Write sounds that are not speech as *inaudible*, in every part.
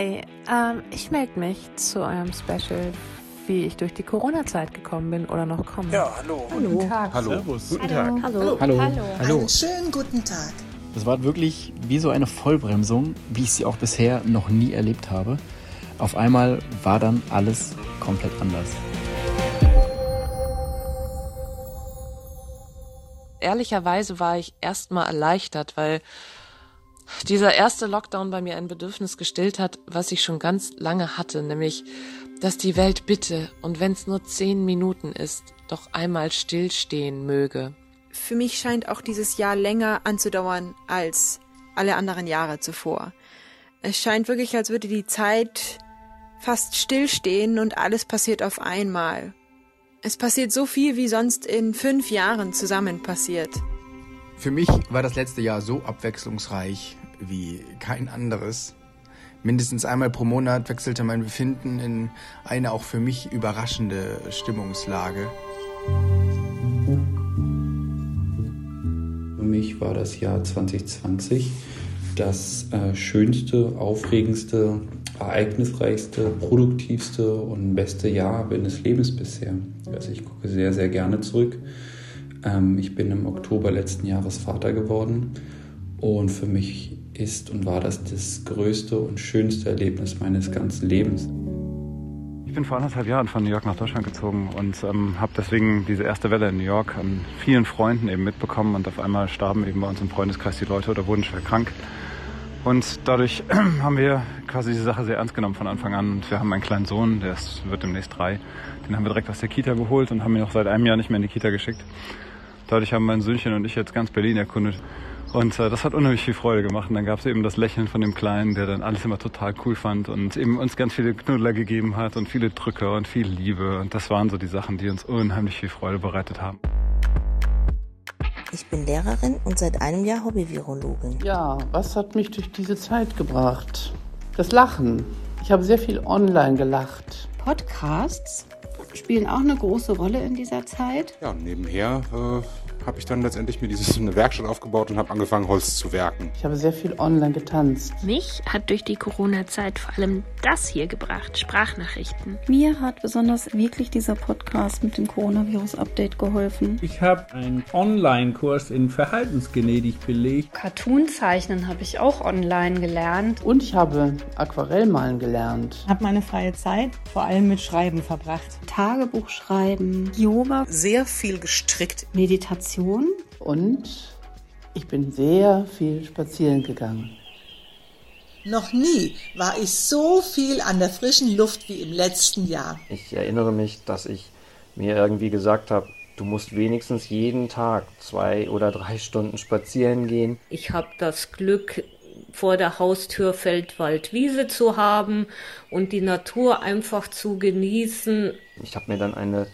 Hi, ähm, ich melde mich zu eurem Special, wie ich durch die Corona-Zeit gekommen bin oder noch komme. Ja, hallo. Hallo. Guten Tag. Hallo. Servus. Guten Tag. Hallo. Hallo. Hallo. Hallo. Einen schönen guten Tag. Das war wirklich wie so eine Vollbremsung, wie ich sie auch bisher noch nie erlebt habe. Auf einmal war dann alles komplett anders. Ehrlicherweise war ich erstmal erleichtert, weil dieser erste Lockdown bei mir ein Bedürfnis gestillt hat, was ich schon ganz lange hatte, nämlich, dass die Welt bitte, und wenn es nur zehn Minuten ist, doch einmal stillstehen möge. Für mich scheint auch dieses Jahr länger anzudauern als alle anderen Jahre zuvor. Es scheint wirklich, als würde die Zeit fast stillstehen und alles passiert auf einmal. Es passiert so viel, wie sonst in fünf Jahren zusammen passiert. Für mich war das letzte Jahr so abwechslungsreich wie kein anderes. Mindestens einmal pro Monat wechselte mein Befinden in eine auch für mich überraschende Stimmungslage. Für mich war das Jahr 2020 das äh, schönste, aufregendste, ereignisreichste, produktivste und beste Jahr meines Lebens bisher. Also ich gucke sehr, sehr gerne zurück. Ähm, ich bin im Oktober letzten Jahres Vater geworden und für mich ist und war das das größte und schönste Erlebnis meines ganzen Lebens. Ich bin vor anderthalb Jahren von New York nach Deutschland gezogen und ähm, habe deswegen diese erste Welle in New York an vielen Freunden eben mitbekommen und auf einmal starben eben bei uns im Freundeskreis die Leute oder wurden schwer krank. Und dadurch *clears throat* haben wir quasi diese Sache sehr ernst genommen von Anfang an. Und wir haben einen kleinen Sohn, der ist, wird demnächst drei. Den haben wir direkt aus der Kita geholt und haben ihn auch seit einem Jahr nicht mehr in die Kita geschickt. Dadurch haben mein Söhnchen und ich jetzt ganz Berlin erkundet. Und äh, das hat unheimlich viel Freude gemacht. Und dann gab es eben das Lächeln von dem Kleinen, der dann alles immer total cool fand und eben uns ganz viele Knuddler gegeben hat und viele Drücke und viel Liebe. Und das waren so die Sachen, die uns unheimlich viel Freude bereitet haben. Ich bin Lehrerin und seit einem Jahr Hobby-Virologin. Ja, was hat mich durch diese Zeit gebracht? Das Lachen. Ich habe sehr viel online gelacht. Podcasts spielen auch eine große Rolle in dieser Zeit. Ja, nebenher äh, habe ich dann letztendlich mir dieses, eine Werkstatt aufgebaut und habe angefangen, Holz zu werken. Ich habe sehr viel online getanzt. Mich hat durch die Corona-Zeit vor allem das hier gebracht, Sprachnachrichten. Mir hat besonders wirklich dieser Podcast mit dem Coronavirus-Update geholfen. Ich habe einen Online-Kurs in Verhaltensgenetik belegt. Cartoonzeichnen habe ich auch online gelernt. Und ich habe Aquarellmalen gelernt. Ich habe meine freie Zeit vor allem mit Schreiben verbracht. Tagebuch schreiben, Yoga. Sehr viel gestrickt. Meditation. Und ich bin sehr viel spazieren gegangen. Noch nie war ich so viel an der frischen Luft wie im letzten Jahr. Ich erinnere mich, dass ich mir irgendwie gesagt habe, du musst wenigstens jeden Tag zwei oder drei Stunden spazieren gehen. Ich habe das Glück, vor der Haustür Feldwald-Wiese zu haben und die Natur einfach zu genießen. Ich habe mir dann eine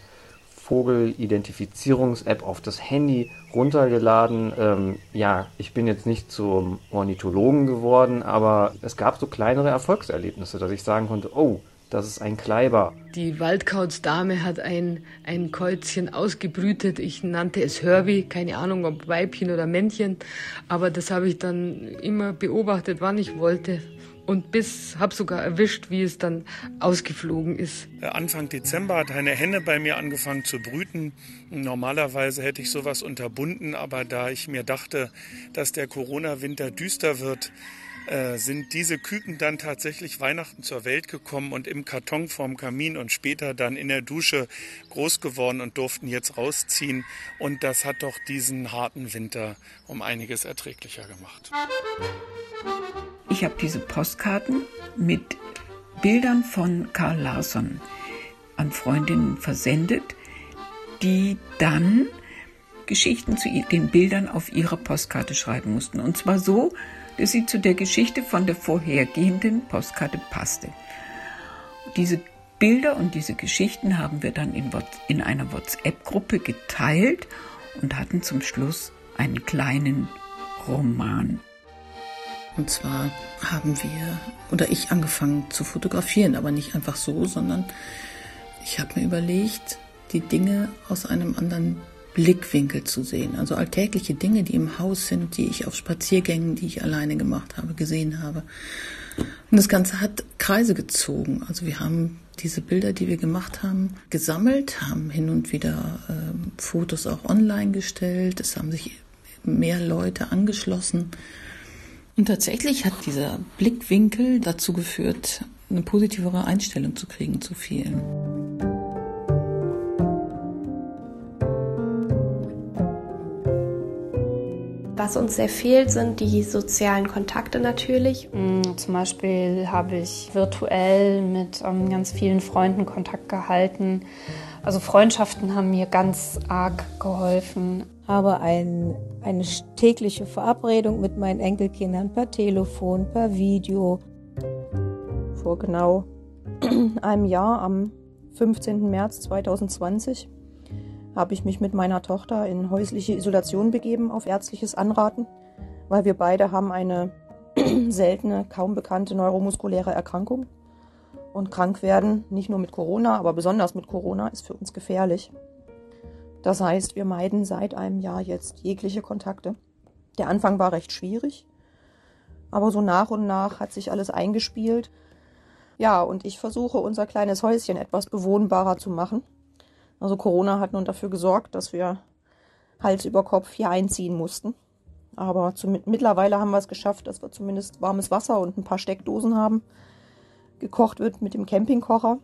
Vogelidentifizierungs-App auf das Handy runtergeladen. Ähm, ja, ich bin jetzt nicht zum Ornithologen geworden, aber es gab so kleinere Erfolgserlebnisse, dass ich sagen konnte, oh, das ist ein Kleiber. Die Waldkautsdame hat ein, ein Käuzchen ausgebrütet. Ich nannte es Herbie, keine Ahnung ob Weibchen oder Männchen, aber das habe ich dann immer beobachtet, wann ich wollte und bis habe sogar erwischt, wie es dann ausgeflogen ist. Anfang Dezember hat eine Henne bei mir angefangen zu brüten. Normalerweise hätte ich sowas unterbunden, aber da ich mir dachte, dass der Corona-Winter düster wird, äh, sind diese Küken dann tatsächlich Weihnachten zur Welt gekommen und im Karton vorm Kamin und später dann in der Dusche groß geworden und durften jetzt rausziehen. Und das hat doch diesen harten Winter um einiges erträglicher gemacht. Ich habe diese Postkarten mit Bildern von Karl Larsson an Freundinnen versendet, die dann Geschichten zu den Bildern auf ihre Postkarte schreiben mussten. Und zwar so, sie zu der Geschichte von der vorhergehenden Postkarte passte. Diese Bilder und diese Geschichten haben wir dann in, in einer WhatsApp-Gruppe geteilt und hatten zum Schluss einen kleinen Roman. Und zwar haben wir oder ich angefangen zu fotografieren, aber nicht einfach so, sondern ich habe mir überlegt, die Dinge aus einem anderen Blickwinkel zu sehen. Also alltägliche Dinge, die im Haus sind, die ich auf Spaziergängen, die ich alleine gemacht habe, gesehen habe. Und das Ganze hat Kreise gezogen. Also wir haben diese Bilder, die wir gemacht haben, gesammelt, haben hin und wieder äh, Fotos auch online gestellt. Es haben sich mehr Leute angeschlossen. Und tatsächlich hat dieser Blickwinkel dazu geführt, eine positivere Einstellung zu kriegen zu vielen. Was uns sehr fehlt, sind die sozialen Kontakte natürlich. Mm, zum Beispiel habe ich virtuell mit ähm, ganz vielen Freunden Kontakt gehalten. Also Freundschaften haben mir ganz arg geholfen. Habe ein, eine tägliche Verabredung mit meinen Enkelkindern per Telefon, per Video. Vor genau *clears throat* einem Jahr, am 15. März 2020, habe ich mich mit meiner Tochter in häusliche Isolation begeben auf ärztliches Anraten, weil wir beide haben eine *clears throat* seltene, kaum bekannte neuromuskuläre Erkrankung. Und krank werden, nicht nur mit Corona, aber besonders mit Corona, ist für uns gefährlich. Das heißt, wir meiden seit einem Jahr jetzt jegliche Kontakte. Der Anfang war recht schwierig, aber so nach und nach hat sich alles eingespielt. Ja, und ich versuche unser kleines Häuschen etwas bewohnbarer zu machen. Also Corona hat nun dafür gesorgt, dass wir Hals über Kopf hier einziehen mussten. Aber zum, mittlerweile haben wir es geschafft, dass wir zumindest warmes Wasser und ein paar Steckdosen haben. Gekocht wird mit dem Campingkocher.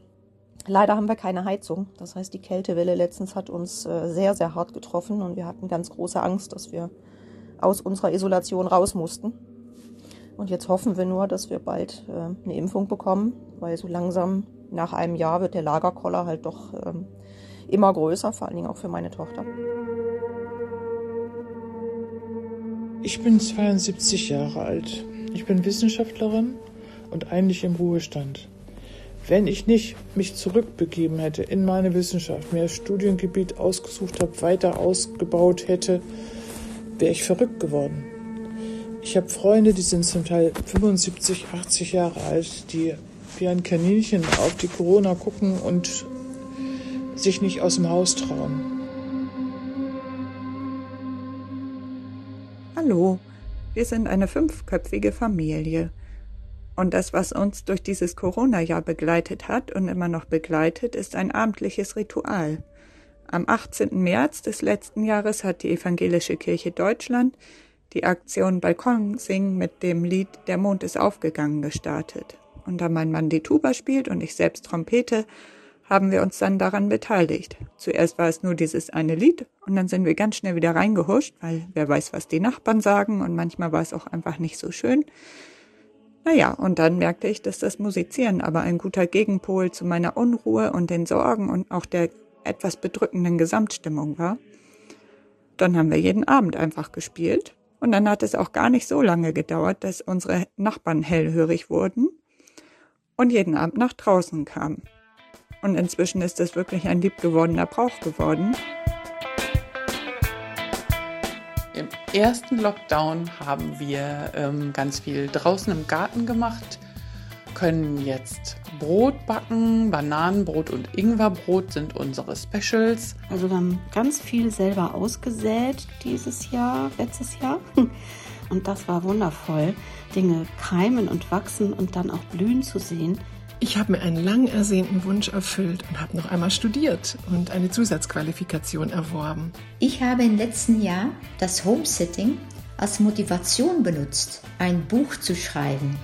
Leider haben wir keine Heizung. Das heißt, die Kältewelle letztens hat uns äh, sehr, sehr hart getroffen und wir hatten ganz große Angst, dass wir aus unserer Isolation raus mussten. Und jetzt hoffen wir nur, dass wir bald äh, eine Impfung bekommen, weil so langsam nach einem Jahr wird der Lagerkoller halt doch ähm, immer größer, vor allen Dingen auch für meine Tochter. Ich bin 72 Jahre alt. Ich bin Wissenschaftlerin und eigentlich im Ruhestand. Wenn ich nicht mich zurückbegeben hätte in meine Wissenschaft, mir das Studiengebiet ausgesucht habe, weiter ausgebaut hätte, wäre ich verrückt geworden. Ich habe Freunde, die sind zum Teil 75, 80 Jahre alt, die wie ein Kaninchen auf die Corona gucken und sich nicht aus dem Haus trauen. Hallo, wir sind eine fünfköpfige Familie. Und das, was uns durch dieses Corona-Jahr begleitet hat und immer noch begleitet, ist ein abendliches Ritual. Am 18. März des letzten Jahres hat die Evangelische Kirche Deutschland die Aktion Balkon singen mit dem Lied Der Mond ist aufgegangen gestartet. Und da mein Mann die Tuba spielt und ich selbst Trompete, haben wir uns dann daran beteiligt. Zuerst war es nur dieses eine Lied und dann sind wir ganz schnell wieder reingehuscht, weil wer weiß, was die Nachbarn sagen und manchmal war es auch einfach nicht so schön. Naja, und dann merkte ich, dass das Musizieren aber ein guter Gegenpol zu meiner Unruhe und den Sorgen und auch der etwas bedrückenden Gesamtstimmung war. Dann haben wir jeden Abend einfach gespielt und dann hat es auch gar nicht so lange gedauert, dass unsere Nachbarn hellhörig wurden und jeden Abend nach draußen kamen. Und inzwischen ist das wirklich ein liebgewordener Brauch geworden. Im ersten Lockdown haben wir ähm, ganz viel draußen im Garten gemacht, können jetzt Brot backen, Bananenbrot und Ingwerbrot sind unsere Specials. Also wir haben ganz viel selber ausgesät dieses Jahr, letztes Jahr. *laughs* Und das war wundervoll, Dinge keimen und wachsen und dann auch blühen zu sehen. Ich habe mir einen lang ersehnten Wunsch erfüllt und habe noch einmal studiert und eine Zusatzqualifikation erworben. Ich habe im letzten Jahr das Homesitting als Motivation benutzt, ein Buch zu schreiben.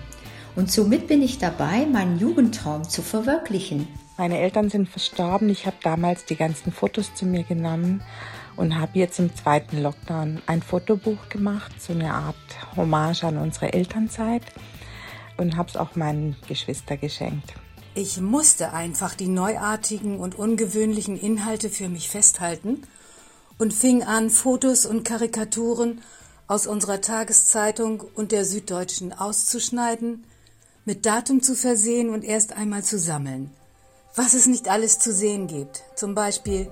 Und somit bin ich dabei, meinen Jugendtraum zu verwirklichen. Meine Eltern sind verstorben. Ich habe damals die ganzen Fotos zu mir genommen und habe jetzt im zweiten Lockdown ein Fotobuch gemacht, so eine Art Hommage an unsere Elternzeit und habe es auch meinen Geschwistern geschenkt. Ich musste einfach die neuartigen und ungewöhnlichen Inhalte für mich festhalten und fing an, Fotos und Karikaturen aus unserer Tageszeitung und der Süddeutschen auszuschneiden, mit Datum zu versehen und erst einmal zu sammeln. Was es nicht alles zu sehen gibt, zum Beispiel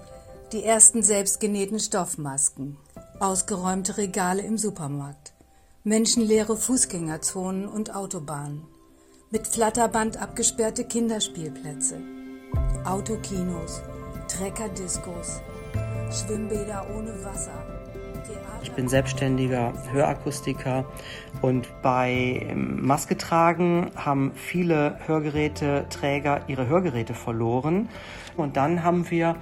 die ersten selbstgenähten Stoffmasken, ausgeräumte Regale im Supermarkt, menschenleere Fußgängerzonen und Autobahnen, mit Flatterband abgesperrte Kinderspielplätze, Autokinos, Treckerdiscos, Schwimmbäder ohne Wasser, Ich bin selbstständiger Hörakustiker und bei Maske tragen haben viele Hörgeräteträger ihre Hörgeräte verloren. Und dann haben wir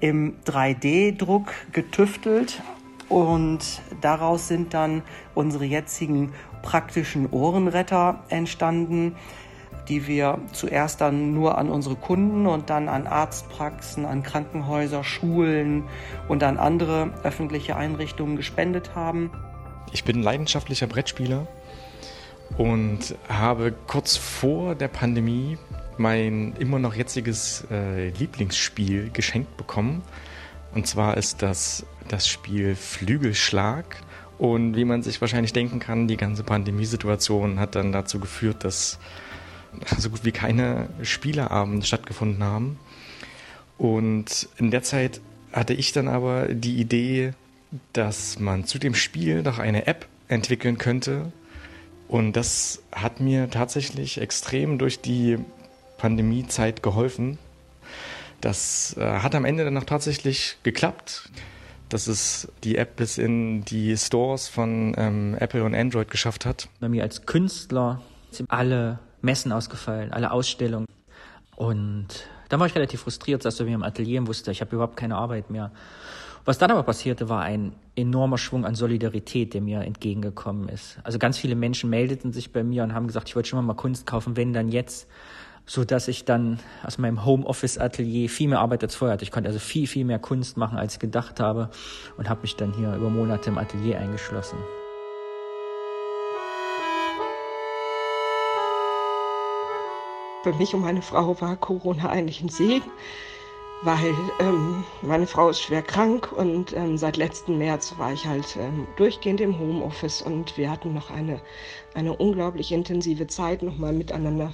im 3D-Druck getüftelt und daraus sind dann unsere jetzigen praktischen Ohrenretter entstanden, die wir zuerst dann nur an unsere Kunden und dann an Arztpraxen, an Krankenhäuser, Schulen und an andere öffentliche Einrichtungen gespendet haben. Ich bin leidenschaftlicher Brettspieler und habe kurz vor der Pandemie mein immer noch jetziges äh, Lieblingsspiel geschenkt bekommen. Und zwar ist das das Spiel Flügelschlag. Und wie man sich wahrscheinlich denken kann, die ganze Pandemiesituation hat dann dazu geführt, dass so gut wie keine Spieleabende stattgefunden haben. Und in der Zeit hatte ich dann aber die Idee, dass man zu dem Spiel doch eine App entwickeln könnte. Und das hat mir tatsächlich extrem durch die Pandemiezeit geholfen. Das äh, hat am Ende dann auch tatsächlich geklappt, dass es die App bis in die Stores von ähm, Apple und Android geschafft hat. Bei mir als Künstler sind alle Messen ausgefallen, alle Ausstellungen. Und dann war ich relativ frustriert, saß so wie im Atelier wusste, ich habe überhaupt keine Arbeit mehr. Was dann aber passierte, war ein enormer Schwung an Solidarität, der mir entgegengekommen ist. Also ganz viele Menschen meldeten sich bei mir und haben gesagt, ich wollte schon mal Kunst kaufen, wenn dann jetzt so dass ich dann aus meinem Homeoffice-Atelier viel mehr Arbeit als vorher hatte. Ich konnte also viel, viel mehr Kunst machen, als ich gedacht habe und habe mich dann hier über Monate im Atelier eingeschlossen. Für mich und meine Frau war Corona eigentlich ein Segen, weil ähm, meine Frau ist schwer krank und ähm, seit letzten März war ich halt ähm, durchgehend im Homeoffice und wir hatten noch eine, eine unglaublich intensive Zeit nochmal miteinander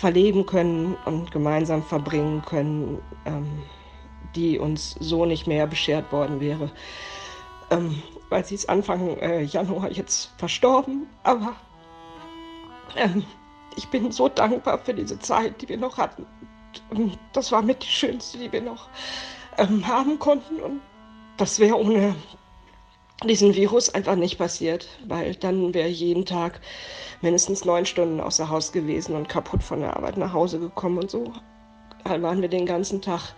verleben können und gemeinsam verbringen können, ähm, die uns so nicht mehr beschert worden wäre. Ähm, weil sie ist Anfang äh, Januar jetzt verstorben, aber ähm, ich bin so dankbar für diese Zeit, die wir noch hatten. Das war mit die schönste, die wir noch ähm, haben konnten und das wäre ohne diesen Virus einfach nicht passiert, weil dann wäre jeden Tag mindestens neun Stunden außer Haus gewesen und kaputt von der Arbeit nach Hause gekommen und so. Waren wir den ganzen Tag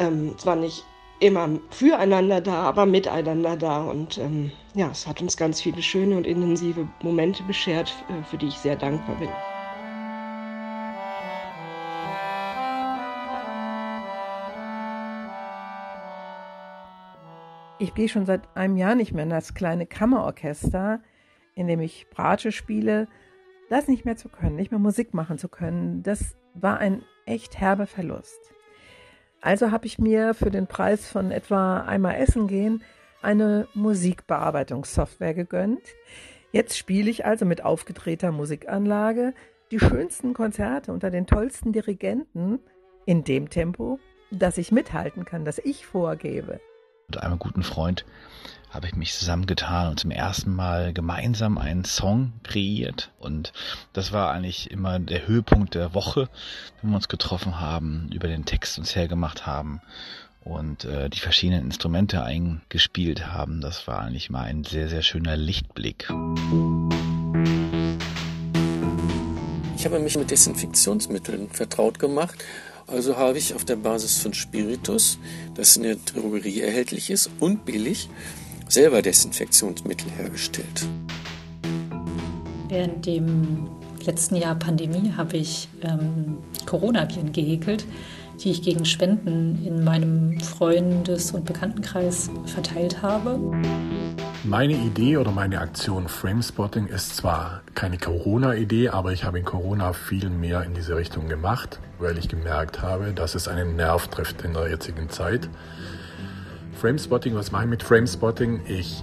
ähm, zwar nicht immer füreinander da, aber miteinander da und ähm, ja, es hat uns ganz viele schöne und intensive Momente beschert, äh, für die ich sehr dankbar bin. Ich gehe schon seit einem Jahr nicht mehr in das kleine Kammerorchester, in dem ich Bratsche spiele. Das nicht mehr zu können, nicht mehr Musik machen zu können, das war ein echt herber Verlust. Also habe ich mir für den Preis von etwa einmal essen gehen eine Musikbearbeitungssoftware gegönnt. Jetzt spiele ich also mit aufgedrehter Musikanlage die schönsten Konzerte unter den tollsten Dirigenten in dem Tempo, dass ich mithalten kann, das ich vorgebe mit einem guten Freund habe ich mich zusammengetan und zum ersten Mal gemeinsam einen Song kreiert. Und das war eigentlich immer der Höhepunkt der Woche, wenn wir uns getroffen haben, über den Text uns hergemacht haben und äh, die verschiedenen Instrumente eingespielt haben. Das war eigentlich mal ein sehr, sehr schöner Lichtblick. Ich habe mich mit Desinfektionsmitteln vertraut gemacht also habe ich auf der Basis von Spiritus, das in der Drogerie erhältlich ist und billig, selber Desinfektionsmittel hergestellt. Während dem letzten Jahr Pandemie habe ich ähm, Coronaviren gehäkelt, die ich gegen Spenden in meinem Freundes- und Bekanntenkreis verteilt habe. Meine Idee oder meine Aktion Framespotting ist zwar keine Corona-Idee, aber ich habe in Corona viel mehr in diese Richtung gemacht, weil ich gemerkt habe, dass es einen Nerv trifft in der jetzigen Zeit. Framespotting, was mache ich mit Framespotting? Ich,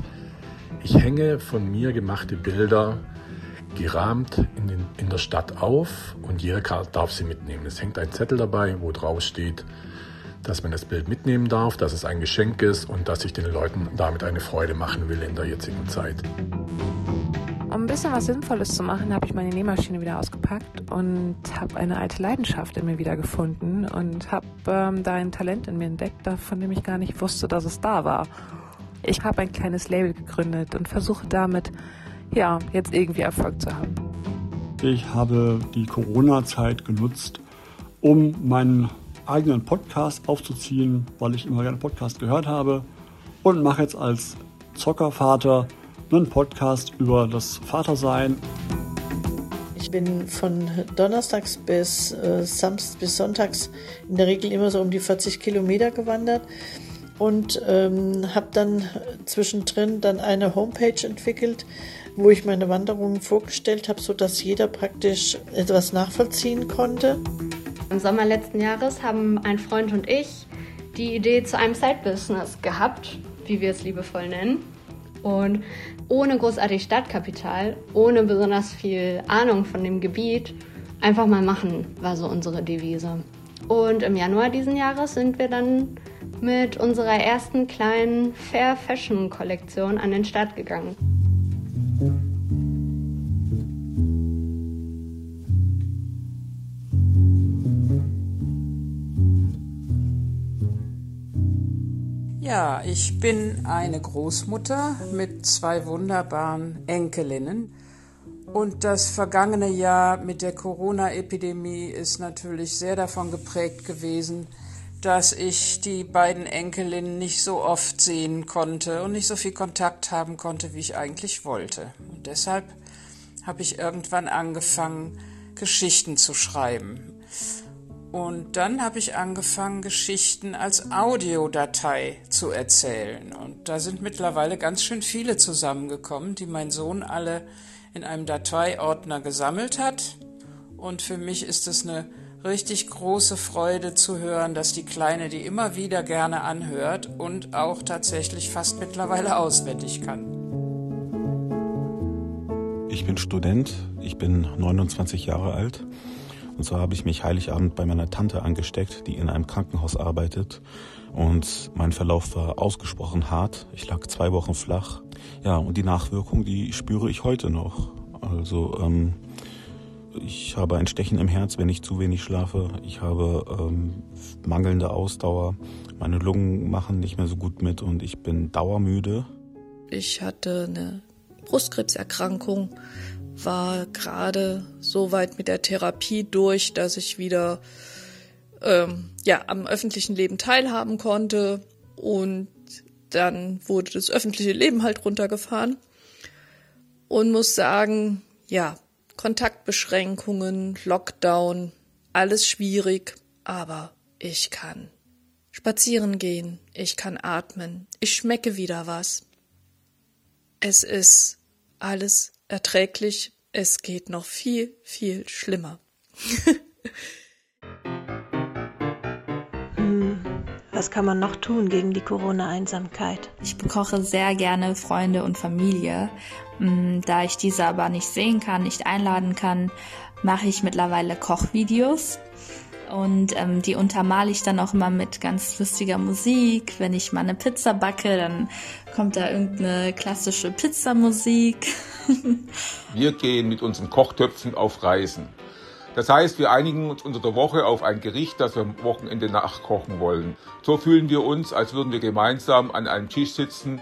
ich hänge von mir gemachte Bilder gerahmt in, den, in der Stadt auf und jeder darf sie mitnehmen. Es hängt ein Zettel dabei, wo drauf steht, dass man das Bild mitnehmen darf, dass es ein Geschenk ist und dass ich den Leuten damit eine Freude machen will in der jetzigen Zeit. Um ein bisschen was Sinnvolles zu machen, habe ich meine Nähmaschine wieder ausgepackt und habe eine alte Leidenschaft in mir wieder gefunden und habe ähm, da ein Talent in mir entdeckt, von dem ich gar nicht wusste, dass es da war. ich habe ein kleines Label gegründet und versuche damit, ja, jetzt irgendwie Erfolg zu haben. Ich habe die Corona-Zeit genutzt, um meinen eigenen Podcast aufzuziehen, weil ich immer gerne Podcast gehört habe und mache jetzt als Zockervater einen Podcast über das Vatersein. Ich bin von Donnerstags bis äh, Samstags bis Sonntags in der Regel immer so um die 40 Kilometer gewandert und ähm, habe dann zwischendrin dann eine Homepage entwickelt, wo ich meine Wanderungen vorgestellt habe, sodass jeder praktisch etwas nachvollziehen konnte. Im Sommer letzten Jahres haben ein Freund und ich die Idee zu einem Side-Business gehabt, wie wir es liebevoll nennen. Und ohne großartig Stadtkapital, ohne besonders viel Ahnung von dem Gebiet, einfach mal machen, war so unsere Devise. Und im Januar diesen Jahres sind wir dann mit unserer ersten kleinen Fair Fashion Kollektion an den Start gegangen. Ja, ich bin eine Großmutter mit zwei wunderbaren Enkelinnen. Und das vergangene Jahr mit der Corona-Epidemie ist natürlich sehr davon geprägt gewesen, dass ich die beiden Enkelinnen nicht so oft sehen konnte und nicht so viel Kontakt haben konnte, wie ich eigentlich wollte. Und deshalb habe ich irgendwann angefangen, Geschichten zu schreiben. Und dann habe ich angefangen, Geschichten als Audiodatei zu erzählen. Und da sind mittlerweile ganz schön viele zusammengekommen, die mein Sohn alle in einem Dateiordner gesammelt hat. Und für mich ist es eine richtig große Freude zu hören, dass die Kleine die immer wieder gerne anhört und auch tatsächlich fast mittlerweile auswendig kann. Ich bin Student, ich bin 29 Jahre alt und so habe ich mich Heiligabend bei meiner Tante angesteckt, die in einem Krankenhaus arbeitet. Und mein Verlauf war ausgesprochen hart. Ich lag zwei Wochen flach. Ja, und die Nachwirkung, die spüre ich heute noch. Also ähm, ich habe ein Stechen im Herz, wenn ich zu wenig schlafe. Ich habe ähm, mangelnde Ausdauer. Meine Lungen machen nicht mehr so gut mit und ich bin dauermüde. Ich hatte eine Brustkrebserkrankung war gerade so weit mit der Therapie durch, dass ich wieder ähm, ja am öffentlichen Leben teilhaben konnte. Und dann wurde das öffentliche Leben halt runtergefahren. Und muss sagen, ja, Kontaktbeschränkungen, Lockdown, alles schwierig, aber ich kann spazieren gehen, ich kann atmen, ich schmecke wieder was. Es ist alles erträglich. Es geht noch viel, viel schlimmer. hm, was kann man noch tun gegen die Corona-Einsamkeit? Ich bekoche sehr gerne Freunde und Familie. Hm, da ich diese aber nicht sehen kann, nicht einladen kann, mache ich mittlerweile Kochvideos und ähm, die untermale ich dann auch immer mit ganz lustiger Musik. Wenn ich mal eine Pizza backe, dann kommt da irgendeine klassische Pizzamusik. *laughs* wir gehen mit unseren Kochtöpfen auf Reisen. Das heißt, wir einigen uns unter der Woche auf ein Gericht, das wir am Wochenende nachkochen wollen. So fühlen wir uns, als würden wir gemeinsam an einem Tisch sitzen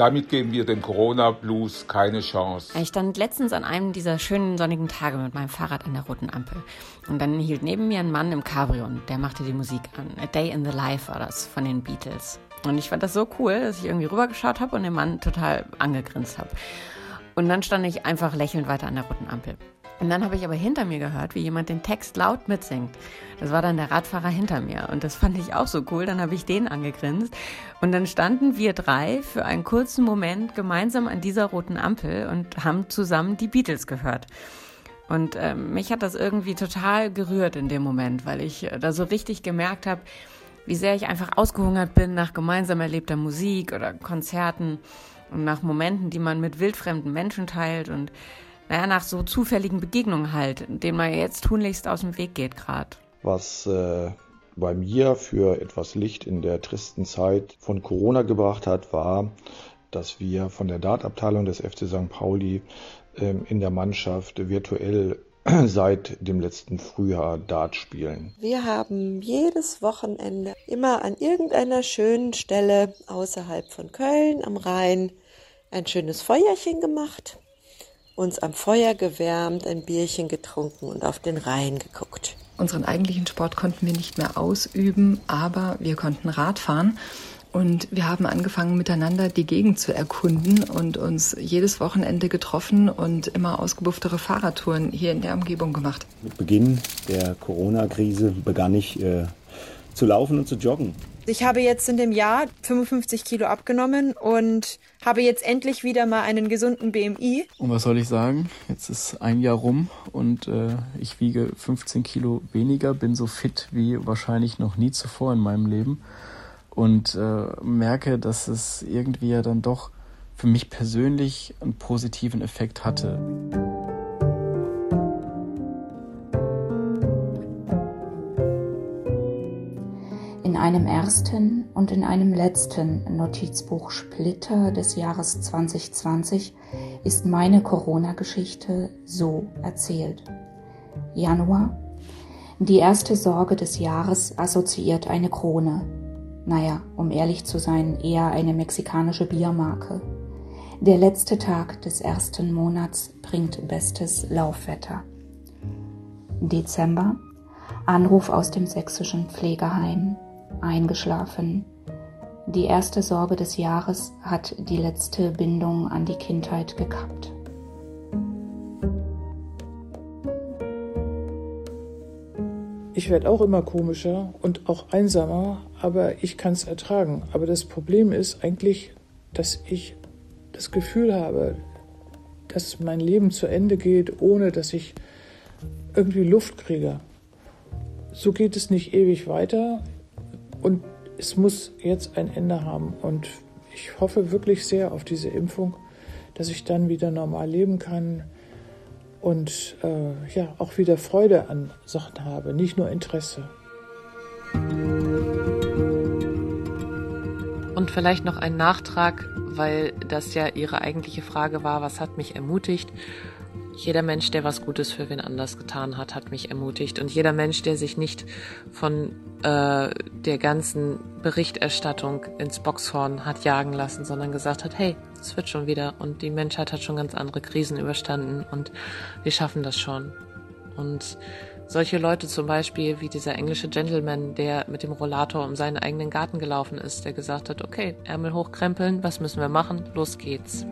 damit geben wir dem Corona-Blues keine Chance. Ich stand letztens an einem dieser schönen sonnigen Tage mit meinem Fahrrad an der roten Ampel. Und dann hielt neben mir ein Mann im Cabrio und der machte die Musik an. A Day in the Life war das von den Beatles. Und ich fand das so cool, dass ich irgendwie rübergeschaut habe und den Mann total angegrinst habe. Und dann stand ich einfach lächelnd weiter an der roten Ampel. Und dann habe ich aber hinter mir gehört, wie jemand den Text laut mitsingt. Das war dann der Radfahrer hinter mir. Und das fand ich auch so cool. Dann habe ich den angegrinst. Und dann standen wir drei für einen kurzen Moment gemeinsam an dieser roten Ampel und haben zusammen die Beatles gehört. Und äh, mich hat das irgendwie total gerührt in dem Moment, weil ich äh, da so richtig gemerkt habe, wie sehr ich einfach ausgehungert bin nach gemeinsam erlebter Musik oder Konzerten und nach Momenten, die man mit wildfremden Menschen teilt und naja, nach so zufälligen Begegnungen halt, denen man jetzt tunlichst aus dem Weg geht gerade. Was äh, bei mir für etwas Licht in der tristen Zeit von Corona gebracht hat, war, dass wir von der Dartabteilung des FC St. Pauli ähm, in der Mannschaft virtuell *clears throat* seit dem letzten Frühjahr Dart spielen. Wir haben jedes Wochenende immer an irgendeiner schönen Stelle außerhalb von Köln am Rhein ein schönes Feuerchen gemacht, uns am Feuer gewärmt, ein Bierchen getrunken und auf den Rhein geguckt. Unseren eigentlichen Sport konnten wir nicht mehr ausüben, aber wir konnten Rad fahren. Und wir haben angefangen, miteinander die Gegend zu erkunden und uns jedes Wochenende getroffen und immer ausgebufftere Fahrradtouren hier in der Umgebung gemacht. Mit Beginn der Corona-Krise begann ich äh, zu laufen und zu joggen. Ich habe jetzt in dem Jahr 55 Kilo abgenommen und habe jetzt endlich wieder mal einen gesunden BMI. Und was soll ich sagen? Jetzt ist ein Jahr rum und äh, ich wiege 15 Kilo weniger, bin so fit wie wahrscheinlich noch nie zuvor in meinem Leben und äh, merke, dass es irgendwie ja dann doch für mich persönlich einen positiven Effekt hatte. Einem ersten und in einem letzten Notizbuch Splitter des Jahres 2020 ist meine Corona-Geschichte so erzählt. Januar. Die erste Sorge des Jahres assoziiert eine Krone, naja, um ehrlich zu sein, eher eine mexikanische Biermarke. Der letzte Tag des ersten Monats bringt bestes Laufwetter. Dezember. Anruf aus dem sächsischen Pflegeheim. Eingeschlafen. Die erste Sorge des Jahres hat die letzte Bindung an die Kindheit gekappt. Ich werde auch immer komischer und auch einsamer, aber ich kann es ertragen. Aber das Problem ist eigentlich, dass ich das Gefühl habe, dass mein Leben zu Ende geht, ohne dass ich irgendwie Luft kriege. So geht es nicht ewig weiter und es muss jetzt ein Ende haben. Und ich hoffe wirklich sehr auf diese Impfung, dass ich dann wieder normal leben kann und äh, ja auch wieder Freude an Sachen habe, nicht nur Interesse. Und vielleicht noch ein Nachtrag, weil das ja Ihre eigentliche Frage war, was hat mich ermutigt? Jeder Mensch, der was Gutes für wen anders getan hat, hat mich ermutigt. Und jeder Mensch, der sich nicht von äh, der ganzen Berichterstattung ins Boxhorn hat jagen lassen, sondern gesagt hat, hey, es wird schon wieder und die Menschheit hat schon ganz andere Krisen überstanden und wir schaffen das schon. Und solche Leute zum Beispiel wie dieser englische Gentleman, der mit dem Rollator um seinen eigenen Garten gelaufen ist, der gesagt hat, okay, Ärmel hochkrempeln, was müssen wir machen? Los geht's.